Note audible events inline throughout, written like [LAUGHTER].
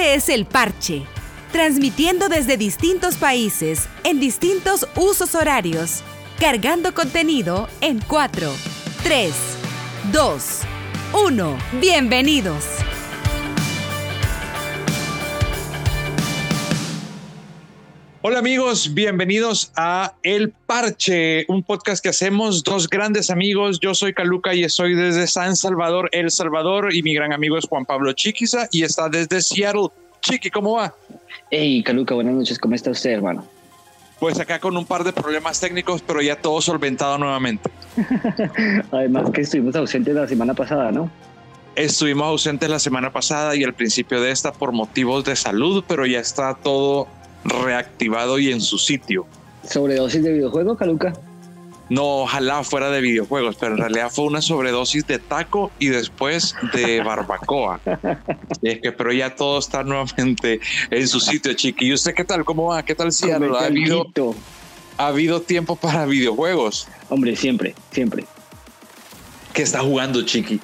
Este es el parche, transmitiendo desde distintos países, en distintos usos horarios, cargando contenido en 4, 3, 2, 1. Bienvenidos. Hola amigos, bienvenidos a El Parche, un podcast que hacemos dos grandes amigos. Yo soy Caluca y estoy desde San Salvador, El Salvador, y mi gran amigo es Juan Pablo Chiquiza y está desde Seattle. Chiqui, ¿cómo va? Hey, Caluca, buenas noches. ¿Cómo está usted, hermano? Pues acá con un par de problemas técnicos, pero ya todo solventado nuevamente. [LAUGHS] Además que estuvimos ausentes la semana pasada, ¿no? Estuvimos ausentes la semana pasada y al principio de esta por motivos de salud, pero ya está todo reactivado y en su sitio. ¿Sobredosis de videojuego, Caluca? No, ojalá fuera de videojuegos, pero en realidad fue una sobredosis de taco y después de [LAUGHS] barbacoa. y es que, pero ya todo está nuevamente en su sitio, chiqui. ¿Y usted qué tal? ¿Cómo va? ¿Qué tal si ¿Ha habido, ¿Ha habido tiempo para videojuegos? Hombre, siempre, siempre. ¿Qué está jugando, chiqui?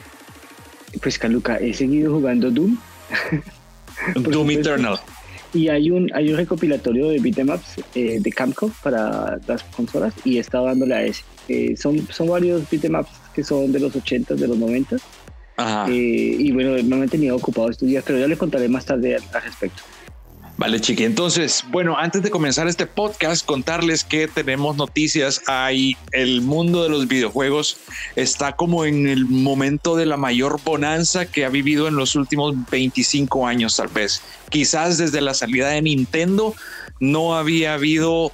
Pues, Caluca, he seguido jugando Doom. Doom Eternal. Y hay un, hay un recopilatorio de beatemaps eh, de Camco para las consolas y he estado dándole a ese. Eh, son, son varios beatemaps que son de los 80 de los 90 eh, y bueno, me he tenido ocupado estos días, pero ya le contaré más tarde al respecto. Vale, chiqui. Entonces, bueno, antes de comenzar este podcast, contarles que tenemos noticias. Ahí el mundo de los videojuegos está como en el momento de la mayor bonanza que ha vivido en los últimos 25 años, tal vez. Quizás desde la salida de Nintendo no había habido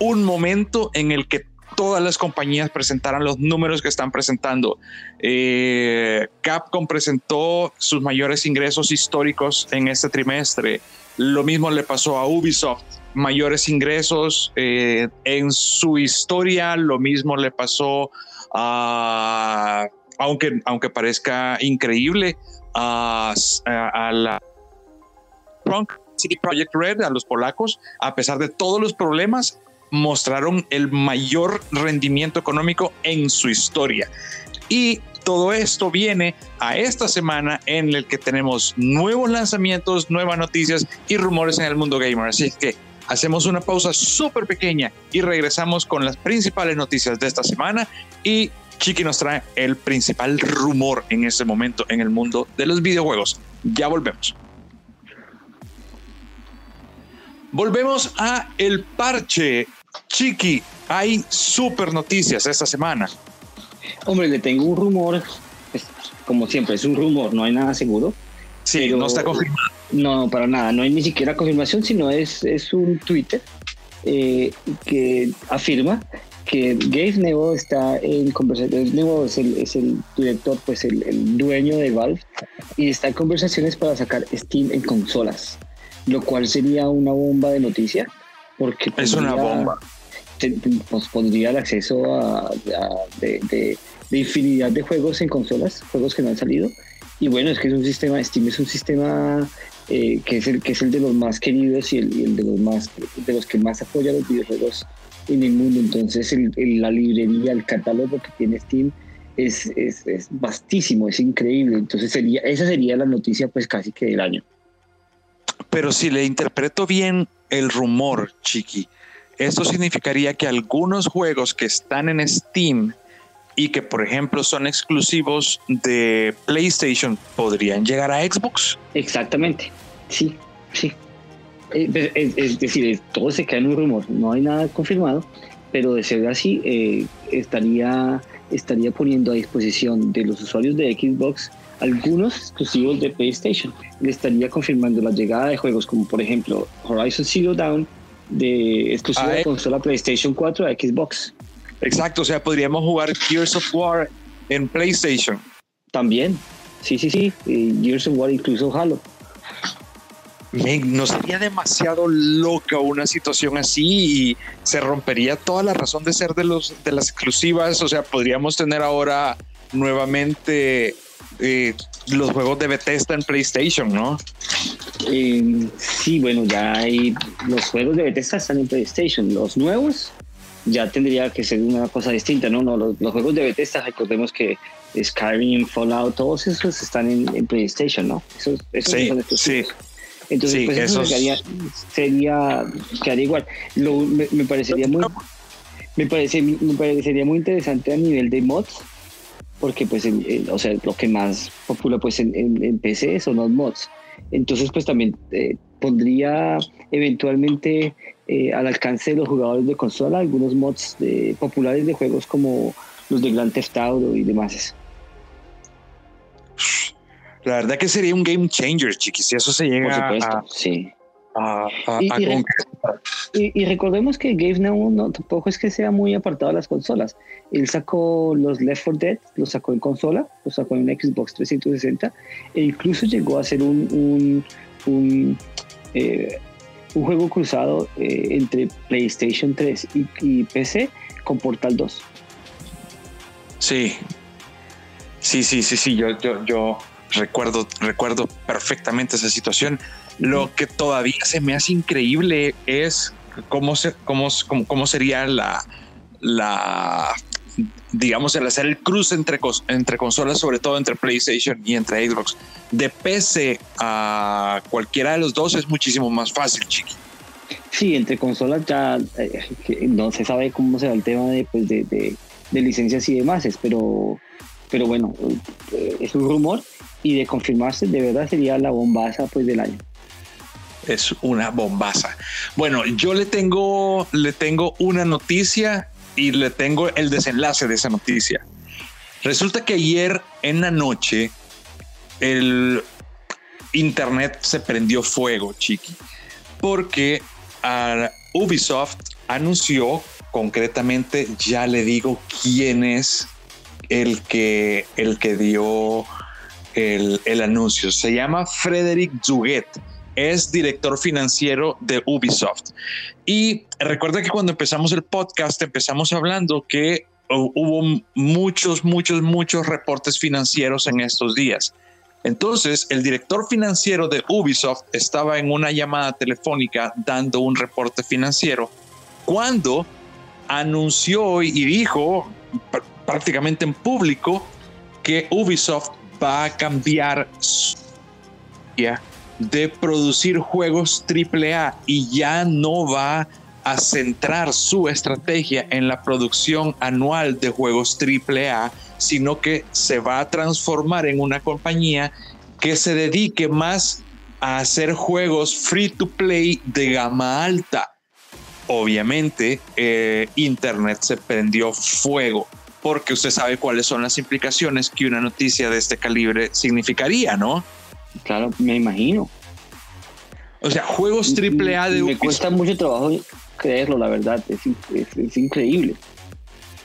un momento en el que todas las compañías presentaran los números que están presentando. Eh, Capcom presentó sus mayores ingresos históricos en este trimestre. Lo mismo le pasó a Ubisoft, mayores ingresos eh, en su historia. Lo mismo le pasó a, aunque, aunque parezca increíble, a, la City Project Red, a los polacos, a pesar de todos los problemas, mostraron el mayor rendimiento económico en su historia. Y todo esto viene a esta semana en el que tenemos nuevos lanzamientos, nuevas noticias y rumores en el mundo gamer. Así que hacemos una pausa súper pequeña y regresamos con las principales noticias de esta semana y Chiqui nos trae el principal rumor en este momento en el mundo de los videojuegos. Ya volvemos. Volvemos a El Parche. Chiqui, hay super noticias esta semana. Hombre, le tengo un rumor, como siempre, es un rumor, no hay nada seguro. Sí, no está confirmado. No, para nada, no hay ni siquiera confirmación, sino es, es un Twitter eh, que afirma que Gabe Nebo está en conversaciones, Nebo es el, es el director, pues el, el, dueño de Valve, y está en conversaciones para sacar Steam en consolas, lo cual sería una bomba de noticia. Porque es una bomba. Nos pondría el acceso a, de de infinidad de juegos en consolas, juegos que no han salido. Y bueno, es que es un sistema, Steam es un sistema eh, que, es el, que es el de los más queridos y el, de los más de los que más apoya los videojuegos en el mundo. Entonces, la librería, el catálogo que tiene Steam es, es, es, vastísimo, es increíble. Entonces, sería, esa sería la noticia, pues casi que del año. Pero si le interpreto bien el rumor, Chiqui, eso significaría que algunos juegos que están en Steam y que, por ejemplo, son exclusivos de PlayStation, ¿podrían llegar a Xbox? Exactamente, sí, sí. Eh, es, decir, todo se queda en un rumor, no hay nada confirmado, pero de ser así, eh, estaría, estaría poniendo a disposición de los usuarios de Xbox algunos exclusivos de PlayStation. Le estaría confirmando la llegada de juegos como, por ejemplo, Horizon Zero Dawn, de exclusiva de consola PlayStation 4 a Xbox. Exacto, o sea, podríamos jugar Gears of War en PlayStation. También, sí, sí, sí, Gears of War incluso Halo. no sería demasiado loca una situación así y se rompería toda la razón de ser de los de las exclusivas. O sea, podríamos tener ahora nuevamente eh, los juegos de Bethesda en PlayStation, ¿no? Eh, sí, bueno, ya hay los juegos de Bethesda están en PlayStation. Los nuevos ya tendría que ser una cosa distinta, ¿no? no los, juegos de Bethesda, recordemos que Skyrim, Fallout, todos esos están en, PlayStation, ¿no? Esos, sí, sí. Entonces, pues eso, sería, sería, quedaría igual. me, parecería muy me, parece, me parecería muy interesante a nivel de mods, porque pues, o sea, lo que más popular pues en, en, PC son los mods. Entonces, pues también eh, pondría eventualmente eh, al alcance de los jugadores de consola algunos mods de, populares de juegos como los de Grand Theft Auto y demás. La verdad que sería un game changer, chiquis, si eso se llega Por supuesto, a, sí. Y, recordemos que Gabe Now no, tampoco es que sea muy apartado de las consolas. Él sacó los Left 4 Dead, los sacó en consola, los sacó en Xbox 360 e incluso llegó a ser un, un, eh, un, juego cruzado eh, entre PlayStation 3 y, PC con Portal 2. Sí, sí, sí, sí, sí, yo, yo, yo recuerdo, recuerdo perfectamente esa situación. Lo que todavía se me hace increíble es cómo, se, cómo, cómo, sería la, la, digamos, el hacer el cruce entre, entre consolas, sobre todo entre PlayStation y entre Xbox. De PC a cualquiera de los dos es muchísimo más fácil, chiqui. Sí, entre consolas ya eh, no se sabe cómo será el tema de, pues, de, de, de licencias y demás, pero, pero bueno, eh, es un rumor y de confirmarse, de verdad sería la bombaza pues, del año. Es una bombaza. Bueno, yo le tengo, le tengo una noticia y le tengo el desenlace de esa noticia. Resulta que ayer en la noche el internet se prendió fuego, chiqui, porque Ubisoft anunció concretamente, ya le digo quién es el que, el que dio el, anuncio. Se llama Frederick Zuget es director financiero de Ubisoft. Y recuerda que cuando empezamos el podcast empezamos hablando que hubo muchos, muchos, muchos reportes financieros en estos días. Entonces, el director financiero de Ubisoft estaba en una llamada telefónica dando un reporte financiero cuando anunció y dijo prácticamente en público que Ubisoft va a cambiar de producir juegos AAA y ya no va a centrar su estrategia en la producción anual de juegos AAA, sino que se va a transformar en una compañía que se dedique más a hacer juegos free to play de gama alta. Obviamente, eh, Internet se prendió fuego porque usted sabe cuáles son las implicaciones que una noticia de este calibre significaría, ¿no? Claro, me imagino. O sea, juegos triple A de Me cuesta mucho trabajo creerlo, la verdad. Es, es, increíble.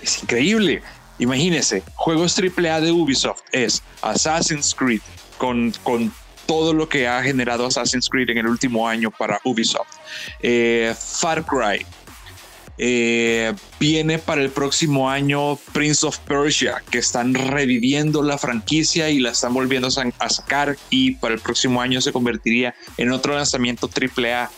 Es increíble. Imagínese, juegos triple A de Ubisoft es Assassin's Creed con, con todo lo que ha generado Assassin's Creed en el último año para Ubisoft. Eh, Far Cry, eh, viene para el próximo año Prince of Persia, que están reviviendo la franquicia y la están volviendo a sacar y para el próximo año se convertiría en otro lanzamiento AAA.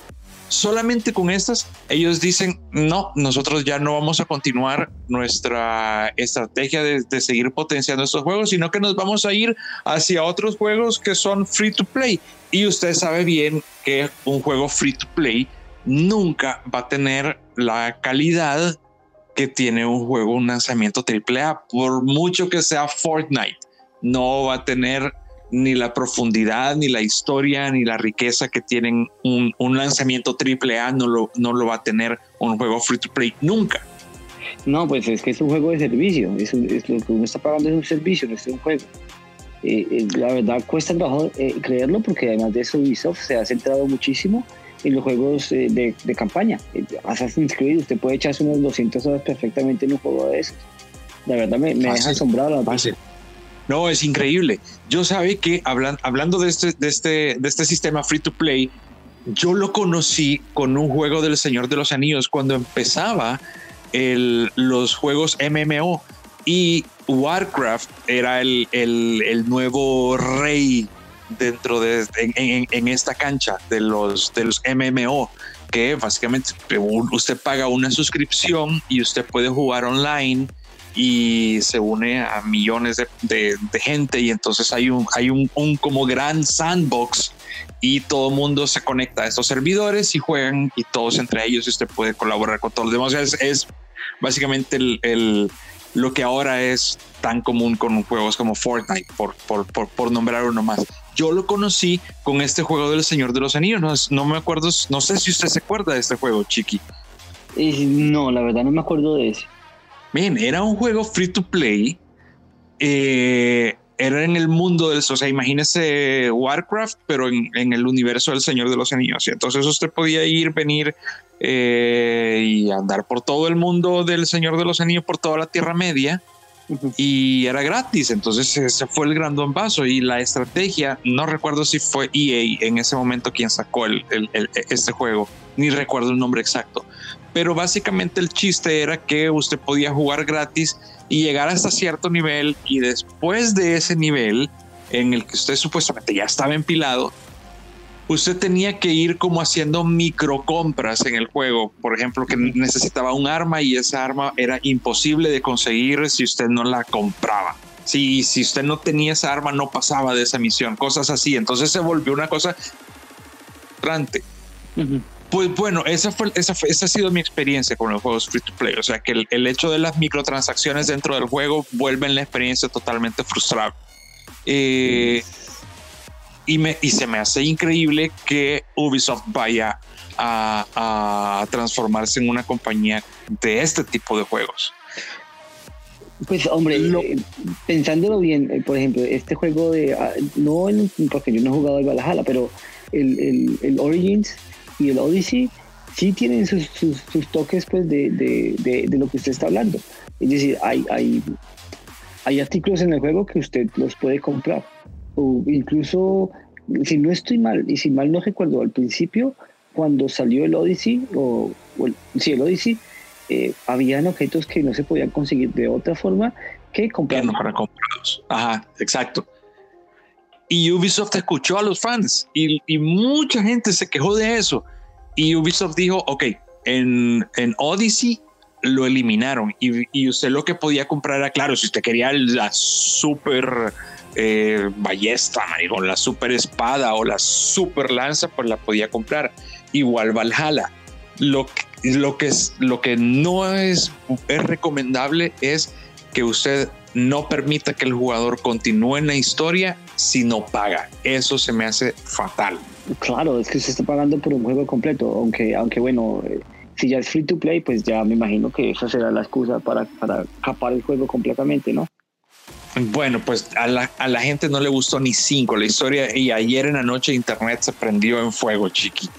Solamente con estas, ellos dicen, no, nosotros ya no vamos a continuar nuestra estrategia de, de seguir potenciando estos juegos, sino que nos vamos a ir hacia otros juegos que son free to play. Y usted sabe bien que un juego free to play nunca va a tener la calidad que tiene un juego, un lanzamiento AAA, por mucho que sea Fortnite, no va a tener ni la profundidad, ni la historia, ni la riqueza que tienen un, lanzamiento AAA, no lo, no lo va a tener un juego free to play nunca. No, pues es que es un juego de servicio, es, lo que uno está pagando es un servicio, no es un juego. Eh, eh, la verdad cuesta trabajo eh, creerlo porque además de eso Ubisoft se ha centrado muchísimo en los juegos eh, de, de, campaña. Assassin's Creed, usted puede echarse unos 200 horas perfectamente en un juego de esos. La verdad me, me deja asombrado. La no, es increíble. Yo sabe que hablan, hablando de este, de, este, de este sistema free to play, yo lo conocí con un juego del Señor de los Anillos cuando empezaba el, los juegos MMO y Warcraft era el, el, el nuevo rey dentro de en, esta cancha de los de los MMO que básicamente usted paga una suscripción y usted puede jugar online y se une a millones de, gente y entonces hay un, hay un, como gran sandbox y todo el mundo se conecta a estos servidores y juegan y todos entre ellos y usted puede colaborar con todos los demás. Es, básicamente el, lo que ahora es tan común con juegos como Fortnite, por, por, por, nombrar uno más. Yo lo conocí con este juego del Señor de los Anillos. No, no me acuerdo, no sé si usted se acuerda de este juego, Chiqui. No, la verdad no me acuerdo de ese. Bien, era un juego free to play. Eh, era en el mundo del, o sea, imagínese Warcraft, pero en, el universo del Señor de los Anillos. Y entonces usted podía ir, venir eh, y andar por todo el mundo del Señor de los Anillos, por toda la Tierra Media. Y era gratis, entonces ese fue el gran vaso y la estrategia, no recuerdo si fue EA en ese momento quien sacó el, este juego, ni recuerdo el nombre exacto, pero básicamente el chiste era que usted podía jugar gratis y llegar hasta cierto nivel y después de ese nivel en el que usted supuestamente ya estaba empilado, usted tenía que ir como haciendo micro compras en el juego. Por ejemplo, que necesitaba un arma y esa arma era imposible de conseguir si usted no la compraba. Si, si usted no tenía esa arma, no pasaba de esa misión, cosas así. Entonces se volvió una cosa grande. Pues bueno, esa, fue, esa, esa ha sido mi experiencia con los juegos free to play. O sea que el, hecho de las microtransacciones dentro del juego vuelven la experiencia totalmente frustrada. Eh, y, me, y se me hace increíble que Ubisoft vaya a, transformarse en una compañía de este tipo de juegos. Pues hombre, eh, pensándolo bien, eh, por ejemplo, este juego de, ah, no porque yo no he jugado el Valhalla, pero el, el, el Origins y el Odyssey sí tienen sus, sus, toques pues de, de, de, lo que usted está hablando. Es decir, hay, hay, hay artículos en el juego que usted los puede comprar. O incluso, si no estoy mal, y si mal no recuerdo, al principio, cuando salió el Odyssey, o, el, sí, el Odyssey, eh, habían objetos que no se podían conseguir de otra forma que comprar. para comprarlos. Ajá, exacto. Y Ubisoft escuchó a los fans y, mucha gente se quejó de eso. Y Ubisoft dijo, ok, en, en Odyssey lo eliminaron y, usted lo que podía comprar era, claro, si usted quería la super eh, ballesta, marico, la super espada o la super lanza, pues la podía comprar. Igual Valhalla. Lo, lo, que, es, lo que no es, es recomendable es que usted no permita que el jugador continúe en la historia si no paga. Eso se me hace fatal. Claro, es que se está pagando por un juego completo, aunque, aunque bueno, eh, si ya es free to play, pues ya me imagino que esa será la excusa para, para capar el juego completamente, ¿no? Bueno, pues a la, a la, gente no le gustó ni cinco la historia y ayer en la noche internet se prendió en fuego, chiqui.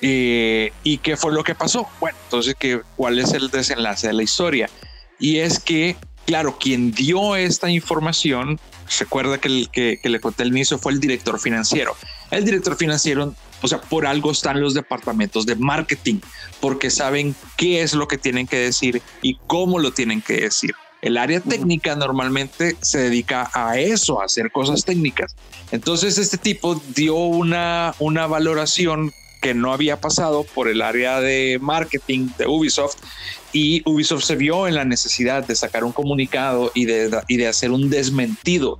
Eh, ¿Y qué fue lo que pasó? Bueno, entonces, ¿qué, ¿cuál es el desenlace de la historia? Y es que claro, quien dio esta información, recuerda que, el, que, le conté al inicio, fue el director financiero. El director financiero, o sea, por algo están los departamentos de marketing, porque saben qué es lo que tienen que decir y cómo lo tienen que decir. El área técnica normalmente se dedica a eso, a hacer cosas técnicas. Entonces este tipo dio una, una valoración que no había pasado por el área de marketing de Ubisoft y Ubisoft se vio en la necesidad de sacar un comunicado y de, y de hacer un desmentido.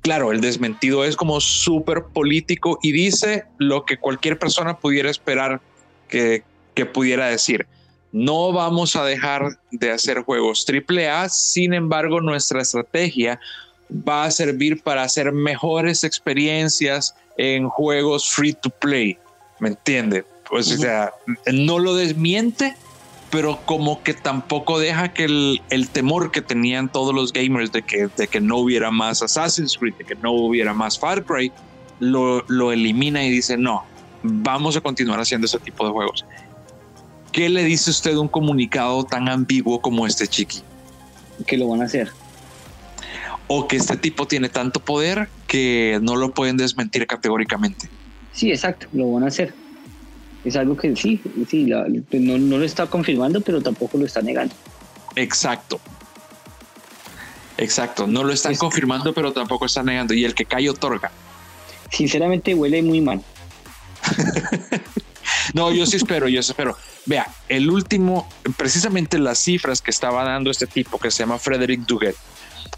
Claro, el desmentido es como súper político y dice lo que cualquier persona pudiera esperar que, que pudiera decir. No vamos a dejar de hacer juegos AAA, sin embargo nuestra estrategia va a servir para hacer mejores experiencias en juegos free to play ¿me entiende? Pues, o sea, no lo desmiente, pero como que tampoco deja que el, temor que tenían todos los gamers de que, de que no hubiera más Assassin's Creed, de que no hubiera más Far Cry, lo, lo elimina y dice, no, vamos a continuar haciendo ese tipo de juegos. ¿Qué le dice usted un comunicado tan ambiguo como este, Chiqui? Que lo van a hacer. O que este tipo tiene tanto poder que no lo pueden desmentir categóricamente. Sí, exacto, lo van a hacer. Es algo que sí, sí, pues no, lo está confirmando, pero tampoco lo está negando. Exacto. Exacto, no lo están confirmando, pero tampoco está negando. Y el que cae otorga. Sinceramente huele muy mal. [LAUGHS] no, yo sí espero, yo espero. Vea, el último, precisamente las cifras que estaba dando este tipo que se llama Frederick Duguet,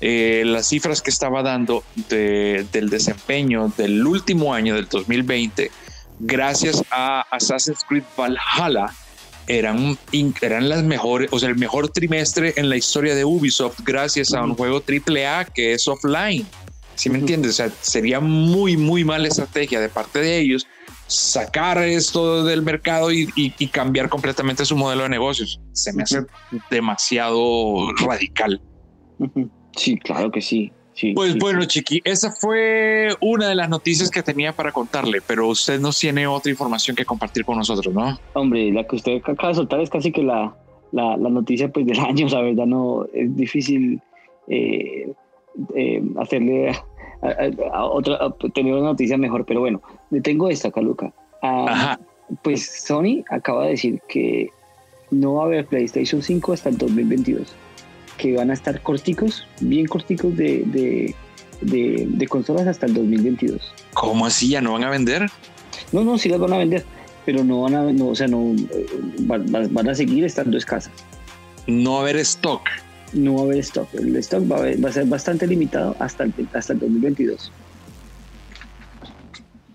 eh, las cifras que estaba dando del desempeño del último año del 2020, gracias a Assassin's Creed Valhalla, eran, eran las mejores, o sea, el mejor trimestre en la historia de Ubisoft, gracias a un juego AAA que es offline. ¿Sí me entiendes? O sea, sería muy, muy mala estrategia de parte de ellos sacar esto del mercado y, cambiar completamente su modelo de negocios. Se me hace demasiado radical. Sí, claro que sí. pues bueno, Chiqui, esa fue una de las noticias que tenía para contarle, pero usted nos tiene otra información que compartir con nosotros, ¿no? Hombre, la que usted acaba de soltar es casi que la, la, noticia pues, del [LAUGHS] año, la verdad, no es difícil eh, eh, hacerle otra, tener una noticia mejor, pero bueno, tengo esta, Caluca. Ah, pues Sony acaba de decir que no va a haber PlayStation 5 hasta el 2022, que van a estar corticos, bien corticos de, de, consolas hasta el 2022. ¿Cómo así? ¿Ya no van a vender? No, no, sí las van a vender, pero no van a, no, o sea, no, eh, van, van a seguir estando escasas. No va a haber stock no va a haber stock. El stock va a, ser bastante limitado hasta el, hasta el 2022.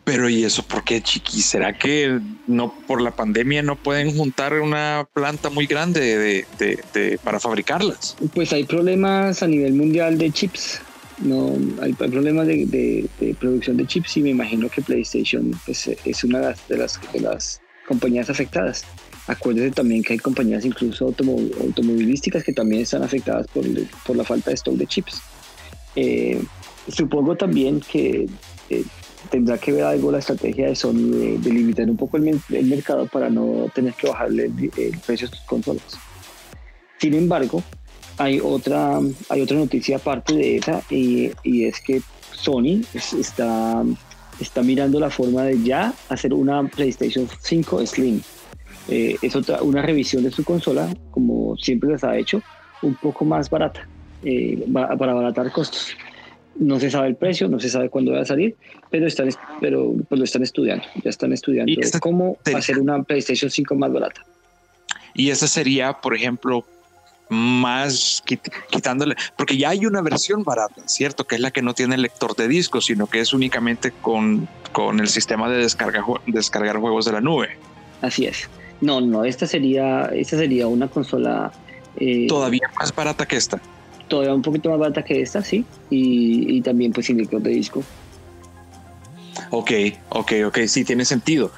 Pero ¿y eso por qué, Chiqui? ¿Será que no por la pandemia no pueden juntar una planta muy grande de, para fabricarlas? Pues hay problemas a nivel mundial de chips. No, hay, problemas de, producción de chips y me imagino que PlayStation pues, es una de las, de las compañías afectadas. Acuérdese también que hay compañías incluso automovilísticas que también están afectadas por, por, la falta de stock de chips. Eh, supongo también que eh, tendrá que ver algo la estrategia de Sony de, limitar un poco el, mercado para no tener que bajarle el, precio de sus consolas. Sin embargo, hay otra, hay otra noticia aparte de esa y, y es que Sony está, está mirando la forma de ya hacer una PlayStation 5 Slim eh, es otra, una revisión de su consola, como siempre les ha hecho, un poco más barata, eh, para abaratar costos. No se sabe el precio, no se sabe cuándo va a salir, pero están, pero pues lo están estudiando. Ya están estudiando cómo hacer una PlayStation 5 más barata. Y esa sería, por ejemplo, más quitándole, porque ya hay una versión barata, ¿cierto? Que es la que no tiene lector de discos, sino que es únicamente con, con el sistema de descarga, descargar juegos de la nube. Así es. No, no, esta sería, esta sería una consola... Eh, todavía más barata que esta. Todavía un poquito más barata que esta, sí. Y, también pues sin lector de disco. Ok, ok, ok, sí, tiene sentido.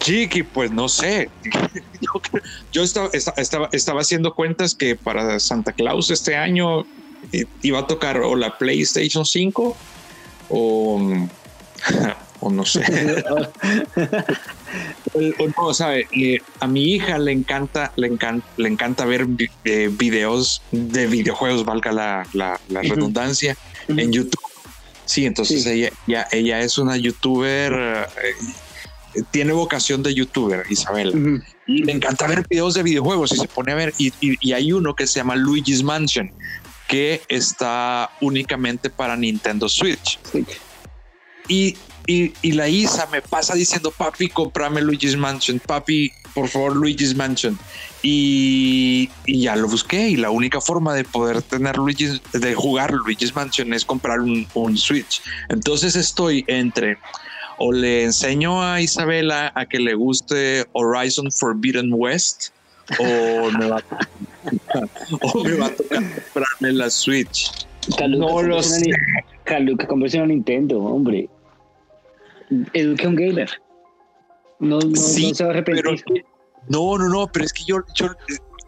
Chiqui, pues no sé. [LAUGHS] yo, estaba, estaba, estaba, haciendo cuentas que para Santa Claus este año iba a tocar o la PlayStation 5 o, [LAUGHS] [LAUGHS] o no sé. [LAUGHS] o, no, sabe, a mi hija le encanta, le encanta, le encanta ver eh, videos de videojuegos, valga la, redundancia, en YouTube. Sí, entonces Ella, ya, ella es una youtuber, eh, tiene vocación de youtuber, Isabel. Y le encanta ver videos de videojuegos y se pone a ver, y, y hay uno que se llama Luigi's Mansion, que está únicamente para Nintendo Switch. Y y, la Isa me pasa diciendo, papi, comprame Luigi's Mansion, papi, por favor, Luigi's Mansion. Y, ya lo busqué y la única forma de poder tener Luigi's, de jugar Luigi's Mansion es comprar un, Switch. Entonces estoy entre o le enseño a Isabela a que le guste Horizon Forbidden West o me va, a tocar [LAUGHS] comprarme la Switch. no lo sé. Caluca, a Nintendo, hombre eduque a un gamer. No, no, se va a arrepentir. no, no, no, pero es que yo, yo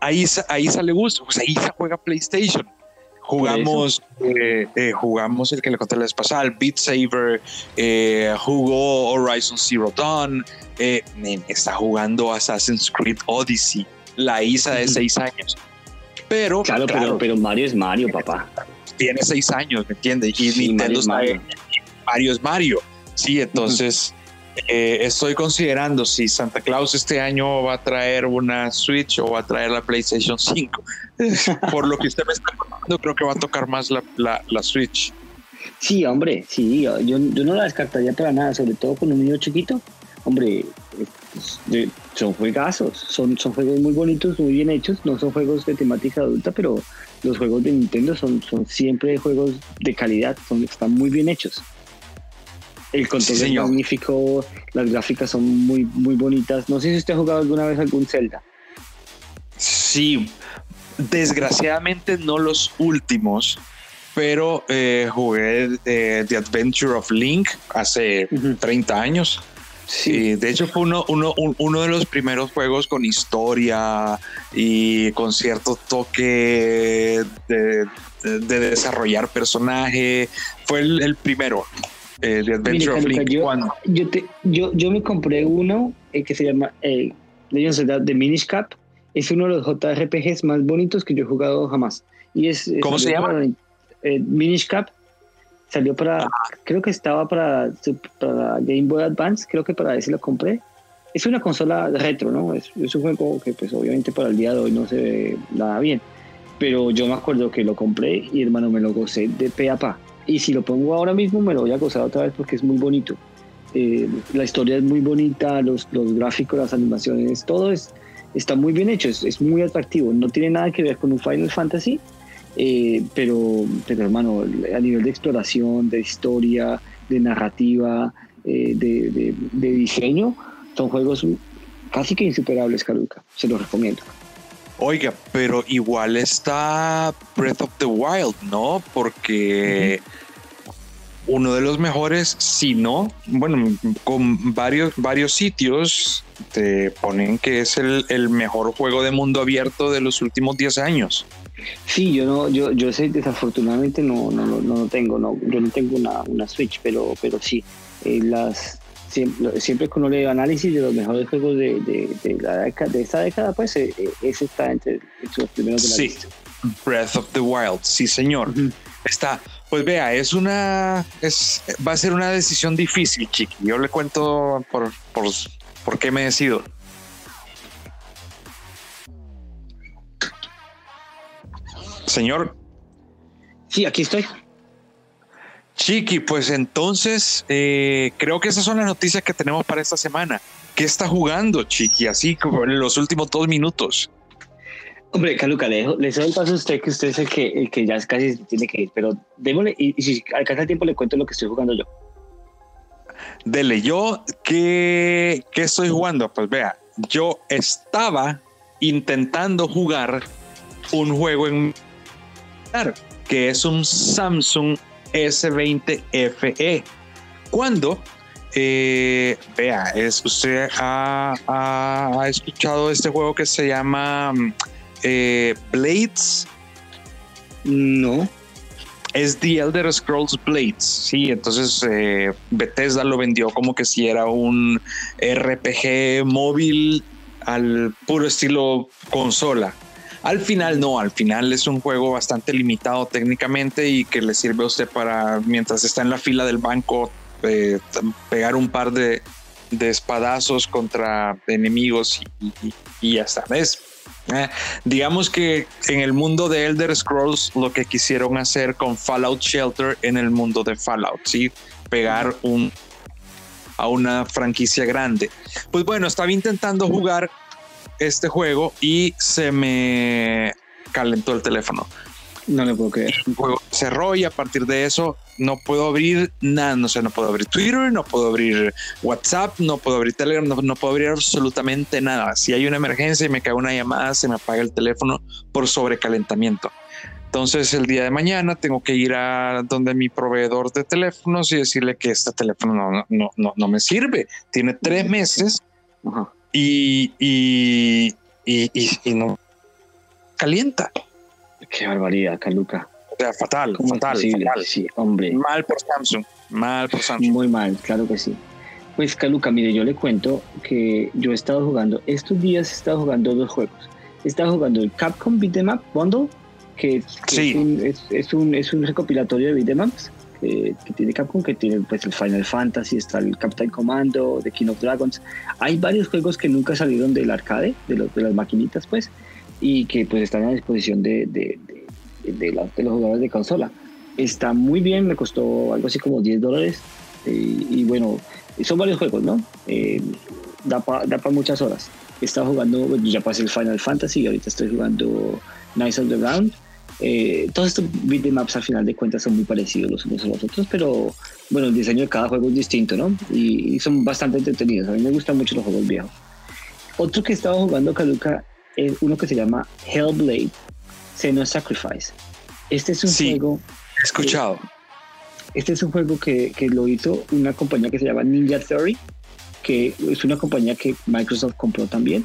ahí, ahí sale gusto, pues ahí se juega PlayStation. Jugamos, eh, eh, jugamos el que le conté la vez pasada, el Beat Saber, eh, jugó Horizon Zero Dawn, está jugando Assassin's Creed Odyssey, la Isa de seis años. Pero, claro, pero, pero, Mario es Mario, papá. Tiene seis años, ¿me entiendes? Y Nintendo Mario Mario es Mario. Sí, entonces eh, estoy considerando si Santa Claus este año va a traer una Switch o va a traer la PlayStation 5. [LAUGHS] Por lo que usted me está contando, creo que va a tocar más la, la, Switch. Sí, hombre, sí, yo, yo, no la descartaría para nada, sobre todo con un niño chiquito. Hombre, son juegazos, son, son juegos muy bonitos, muy bien hechos, no son juegos de temática adulta, pero los juegos de Nintendo son, son siempre juegos de calidad, son, están muy bien hechos. El control es magnífico, las gráficas son muy, muy bonitas. No sé si usted ha jugado alguna vez algún Zelda. Sí, desgraciadamente no los últimos, pero eh, jugué eh, The Adventure of Link hace 30 años. Sí, de hecho fue uno, uno, uno de los primeros juegos con historia y con cierto toque de, desarrollar personaje. Fue el, primero, eh, The Adventure of Link. Yo, yo, me compré uno que se llama eh, Legends of the Minish Cap es uno de los JRPGs más bonitos que yo he jugado jamás. Y es, ¿Cómo se llama? Eh, Minish Cap. Salió para, creo que estaba para, para, Game Boy Advance, creo que para ese lo compré. Es una consola retro, ¿no? Es, un juego que pues obviamente para el día de hoy no se ve nada bien. Pero yo me acuerdo que lo compré y hermano me lo gocé de pe a pa. Y si lo pongo ahora mismo me lo voy a gozar otra vez porque es muy bonito. Eh, la historia es muy bonita, los, los gráficos, las animaciones, todo es, está muy bien hecho, es, muy atractivo. No tiene nada que ver con un Final Fantasy, eh, pero, pero hermano, a nivel de exploración, de historia, de narrativa, eh, de, diseño, son juegos casi que insuperables, Caluca. Se los recomiendo. Oiga, pero igual está Breath of the Wild, ¿no? Porque uno de los mejores, si no, bueno, con varios, varios sitios te ponen que es el, el mejor juego de mundo abierto de los últimos 10 años. Sí, yo no, yo, yo sé, desafortunadamente no, no, no, no tengo, no, yo no tengo una, una Switch, pero, pero sí, eh, las siempre, siempre que uno lee análisis de los mejores juegos de, de, la década, de esta década, pues eh, eh, ese está entre, los primeros de la sí. Breath of the Wild, sí señor. Está, pues vea, es una, es, va a ser una decisión difícil, chiqui. Yo le cuento por, por, por qué me decido. Señor. Sí, aquí estoy. Chiqui, pues entonces eh, creo que esas son las noticias que tenemos para esta semana. ¿Qué está jugando, Chiqui? Así como en los últimos dos minutos. Hombre, Caluca, le, le doy el paso a usted, que usted es el que, el que ya casi tiene que ir, pero démosle, y, si alcanza el tiempo, le cuento lo que estoy jugando yo. Dele, yo, ¿qué, ¿qué estoy jugando? Pues vea, yo estaba intentando jugar un juego en que es un Samsung S20 FE. Cuando eh, vea, es, usted ha, ha, escuchado este juego que se llama eh, Blades. No. Es The Elder Scrolls Blades, sí, entonces eh, Bethesda lo vendió como que si era un RPG móvil al puro estilo consola. Al final no, al final es un juego bastante limitado técnicamente y que le sirve a usted para, mientras está en la fila del banco, eh, pegar un par de, espadazos contra enemigos y, y, y ya está. Es eh, digamos que en el mundo de Elder Scrolls lo que quisieron hacer con Fallout Shelter en el mundo de Fallout, ¿sí? Pegar un, a una franquicia grande. Pues bueno, estaba intentando jugar este juego y se me calentó el teléfono. No le puedo creer. El juego cerró y a partir de eso no puedo abrir nada, no sé, no puedo abrir Twitter, no puedo abrir WhatsApp, no puedo abrir Telegram, no, puedo abrir absolutamente nada. Si hay una emergencia y me cae una llamada, se me apaga el teléfono por sobrecalentamiento. Entonces el día de mañana tengo que ir a donde mi proveedor de teléfonos y decirle que este teléfono no, no, no, me sirve. Tiene tres meses y, y, y, y no calienta. Qué barbaridad, Caluca. O sea, fatal, fatal, fatal. Sí, hombre. Mal por Samsung, mal por Samsung. Muy mal, claro que sí. Pues Caluca, mire, yo le cuento que yo he estado jugando, estos días he estado jugando dos juegos. He estado jugando el Capcom Beat'em Up Bundle, que, es, un, es, un, es, un, recopilatorio de beat'em ups que, tiene Capcom, que tiene pues el Final Fantasy, está el Captain Commando, The King of Dragons. Hay varios juegos que nunca salieron del arcade, de, los, de las maquinitas, pues, y que pues están a disposición de, de, de, los jugadores de consola. Está muy bien, me costó algo así como 10 dólares. Eh, y bueno, son varios juegos, ¿no? Eh, da para muchas horas. He estado jugando, ya pasé el Final Fantasy y ahorita estoy jugando Knights of the Round. Eh, todos estos bitmaps al final de cuentas son muy parecidos los unos a los otros, pero bueno, el diseño de cada juego es distinto, ¿no? Y, son bastante entretenidos. A mí me gustan mucho los juegos viejos. Otro que estaba jugando Kaluka es uno que se llama Hellblade, Senua Sacrifice. Este es un juego. He escuchado. este es un juego que, que, lo hizo una compañía que se llama Ninja Theory, que es una compañía que Microsoft compró también.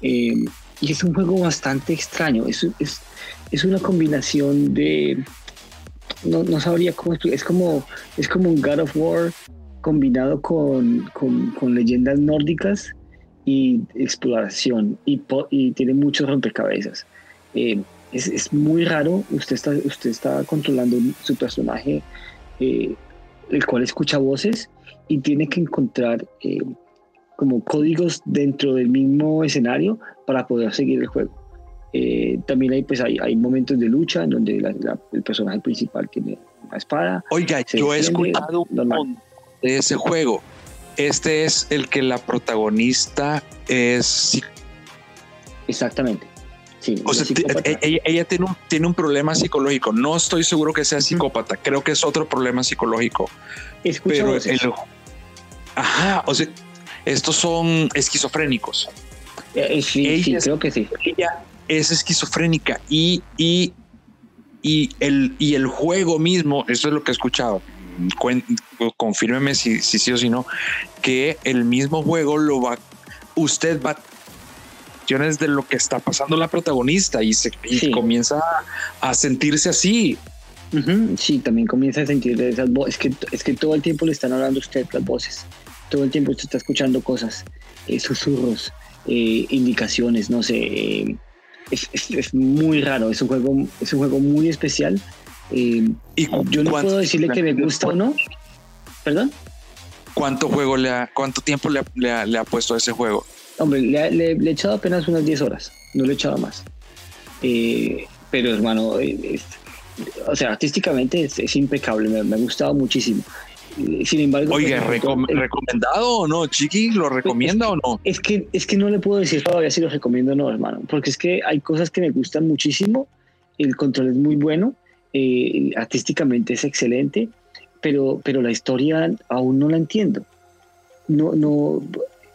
Eh, y es un juego bastante extraño. Es, es, es una combinación de. No, no, sabría cómo. Es como, es como un God of War combinado con, con, con leyendas nórdicas y exploración. Y, y tiene muchos rompecabezas. Eh, es, es, muy raro. Usted está, usted está controlando su personaje, eh, el cual escucha voces y tiene que encontrar eh, como códigos dentro del mismo escenario para poder seguir el juego. Eh, también hay, pues, hay, hay, momentos de lucha en donde el personaje principal tiene una espada. Oiga, yo he escuchado un de ese juego. Este es el que la protagonista es. Exactamente. Sí, e, e, ella, tiene, un, tiene un problema psicológico. No estoy seguro que sea psicópata. Creo que es otro problema psicológico. pero el, ajá, o sea, estos son esquizofrénicos. Eh, eh, sí, creo que sí. Ella es esquizofrénica y, y, y, el, y el juego mismo, eso es lo que he escuchado, confírmeme si, si sí o si no, que el mismo juego lo va, usted va de lo que está pasando la protagonista y se comienza a sentirse así. Sí, también comienza a sentir esas voces. Es que, es que todo el tiempo le están hablando a usted las voces. Todo el tiempo usted está escuchando cosas, eh, susurros, eh, indicaciones, no sé. Eh, es, muy raro. Es un juego, es un juego muy especial. ¿Y yo no puedo decirle que me gusta o no. ¿Perdón? ¿Cuánto juego le ha, cuánto tiempo le ha, le ha puesto a ese juego? Hombre, le, he echado apenas unas 10 horas, no le he echado más. Eh, pero hermano, eh, o sea, artísticamente es, impecable, me, ha gustado muchísimo. Eh, sin embargo, oiga, ¿recomendado o no? Chiqui, ¿lo pues, recomienda o no? Es que, es que no le puedo decir todavía si lo recomiendo o no, hermano, porque es que hay cosas que me gustan muchísimo, el control es muy bueno, artísticamente es excelente, pero, pero la historia aún no la entiendo. No, no,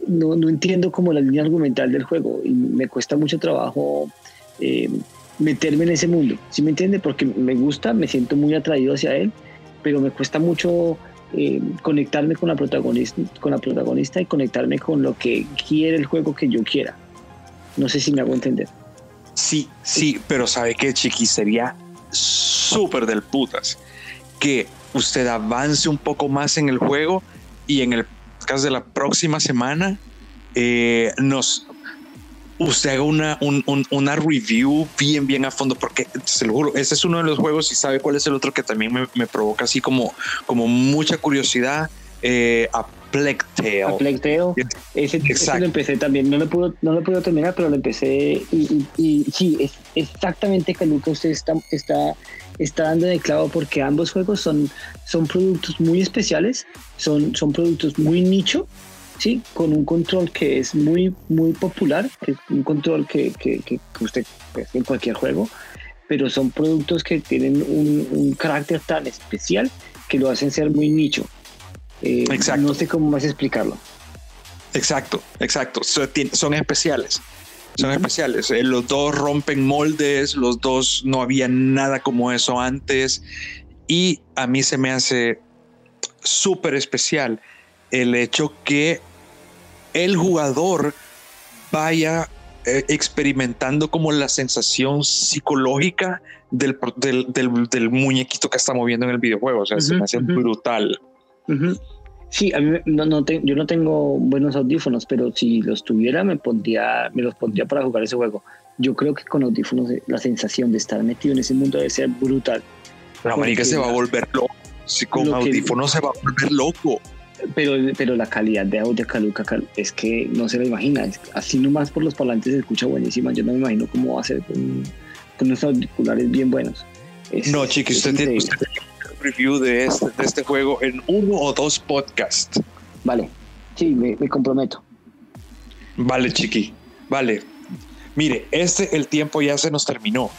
no, no entiendo como la línea argumental del juego y me cuesta mucho trabajo eh, meterme en ese mundo. ¿Sí me entiende? Porque me gusta, me siento muy atraído hacia él, pero me cuesta mucho eh, conectarme con la, protagonista, con la protagonista y conectarme con lo que quiere el juego que yo quiera. No sé si me hago entender. Sí, sí, pero sabe que Chiqui sería súper del putas que usted avance un poco más en el juego y en el de la próxima semana eh, nos usted haga una, una review bien, bien a fondo, porque se lo juro, ese es uno de los juegos y sabe cuál es el otro que también me, provoca así como, como mucha curiosidad. Eh, a Plague Tale. A Plague Tale. Ese, lo empecé también. No lo puedo, no lo puedo terminar, pero lo empecé. Y, y, sí, es exactamente que que usted está, está está dando de clavo porque ambos juegos son, son productos muy especiales, son, son productos muy nicho, ¿sí? con un control que es muy, muy popular, que es un control que, que, que usted pues, en cualquier juego, pero son productos que tienen un, un, carácter tan especial que lo hacen ser muy nicho. Eh, exacto. No sé cómo más explicarlo. Exacto, exacto. Son especiales son especiales. Eh, los dos rompen moldes, los dos no había nada como eso antes. Y a mí se me hace súper especial el hecho que el jugador vaya eh, experimentando como la sensación psicológica del, del, muñequito que está moviendo en el videojuego. O sea, se me hace brutal. Sí, a mí no, no yo no tengo buenos audífonos, pero si los tuviera me pondría, me los pondría para jugar ese juego. Yo creo que con audífonos eh, la sensación de estar metido en ese mundo debe ser brutal. La marica se va a volver loco. Si con audífonos se va a volver loco. Pero, pero la calidad de audio Caluca es que no se lo imagina. así nomás por los parlantes se escucha buenísima. Yo no me imagino cómo va a ser con, con unos auriculares bien buenos. no, chiqui, usted tiene, review de este, de este juego en uno o dos podcasts. Vale, sí, me, comprometo. Vale, chiqui. Vale. Mire, este el tiempo ya se nos terminó,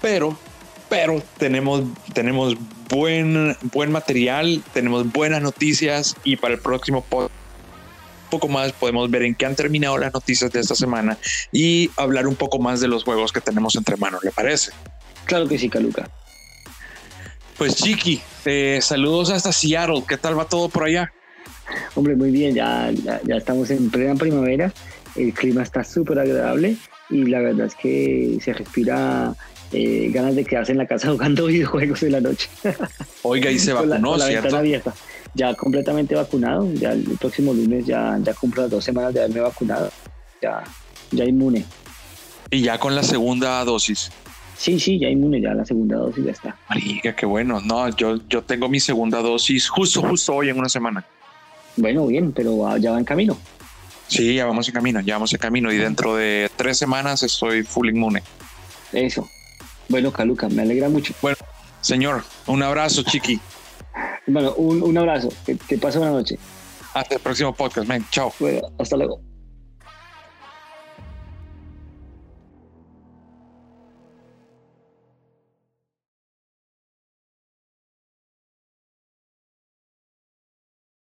pero, pero tenemos, tenemos buen, buen material, tenemos buenas noticias y para el próximo podcast poco más podemos ver en qué han terminado las noticias de esta semana y hablar un poco más de los juegos que tenemos entre manos, ¿le parece? Claro que sí, Caluca. Pues Chiqui, eh, saludos hasta Seattle, ¿qué tal va todo por allá? Hombre, muy bien, ya, ya, estamos en plena primavera, el clima está súper agradable y la verdad es que se respira eh, ganas de quedarse en la casa [LAUGHS] jugando videojuegos en la noche. Oiga, y se [LAUGHS] vacunó, la, ¿cierto? abierta. Ya completamente vacunado, ya el próximo lunes ya, ya cumplo las dos semanas de haberme vacunado, ya, ya inmune. Y ya con la segunda dosis. Sí, sí, ya inmune, ya la segunda dosis ya está. Marica, qué bueno. No, yo, yo tengo mi segunda dosis justo, justo hoy en una semana. Bueno, bien, pero ya va en camino. Sí, ya vamos en camino, ya vamos en camino y dentro de tres semanas estoy full inmune. Eso. Bueno, Caluca, me alegra mucho. Bueno, señor, un abrazo, chiqui. Bueno, un, un abrazo. Que, que pase una noche. Hasta el próximo podcast, man. Chao. Bueno, hasta luego.